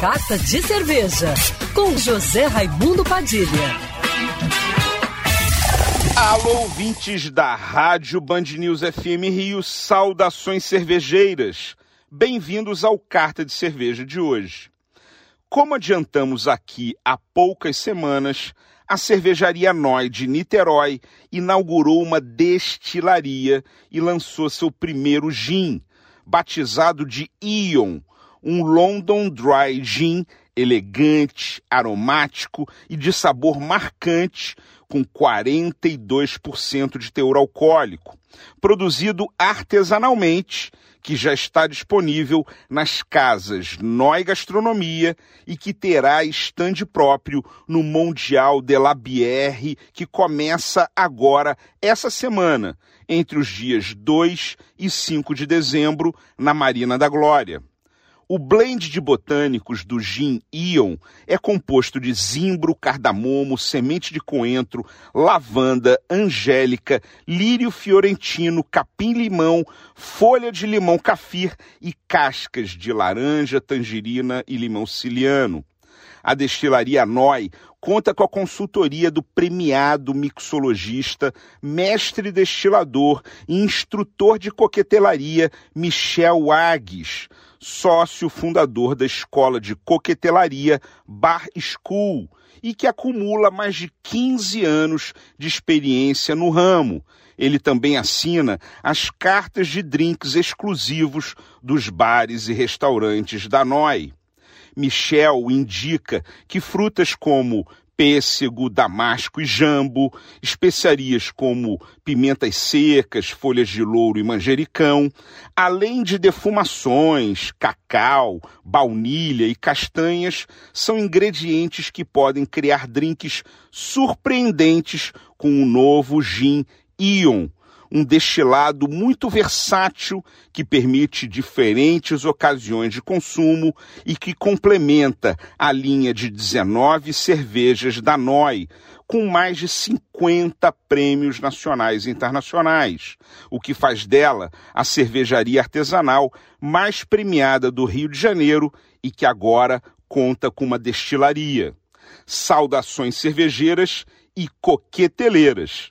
Carta de Cerveja, com José Raimundo Padilha. Alô, ouvintes da Rádio Band News FM Rio, saudações cervejeiras. Bem-vindos ao Carta de Cerveja de hoje. Como adiantamos aqui há poucas semanas, a cervejaria Noi de Niterói inaugurou uma destilaria e lançou seu primeiro gin, batizado de Ion, um London Dry Gin elegante, aromático e de sabor marcante, com 42% de teor alcoólico, produzido artesanalmente, que já está disponível nas casas Noi Gastronomia e que terá estande próprio no Mundial de la Bière, que começa agora essa semana, entre os dias 2 e 5 de dezembro, na Marina da Glória. O blend de botânicos do gin Ion é composto de zimbro, cardamomo, semente de coentro, lavanda, angélica, lírio fiorentino, capim-limão, folha de limão cafir e cascas de laranja, tangerina e limão siciliano. A destilaria Noi conta com a consultoria do premiado mixologista, mestre destilador e instrutor de coquetelaria Michel Agues, sócio fundador da escola de coquetelaria Bar School e que acumula mais de 15 anos de experiência no ramo. Ele também assina as cartas de drinks exclusivos dos bares e restaurantes da Noi. Michel indica que frutas como pêssego, damasco e jambo, especiarias como pimentas secas, folhas de louro e manjericão, além de defumações, cacau, baunilha e castanhas, são ingredientes que podem criar drinks surpreendentes com o novo gin Ion, um destilado muito versátil que permite diferentes ocasiões de consumo e que complementa a linha de 19 cervejas da NOI, com mais de 50 prêmios nacionais e internacionais, o que faz dela a cervejaria artesanal mais premiada do Rio de Janeiro e que agora conta com uma destilaria. Saudações cervejeiras e coqueteleiras.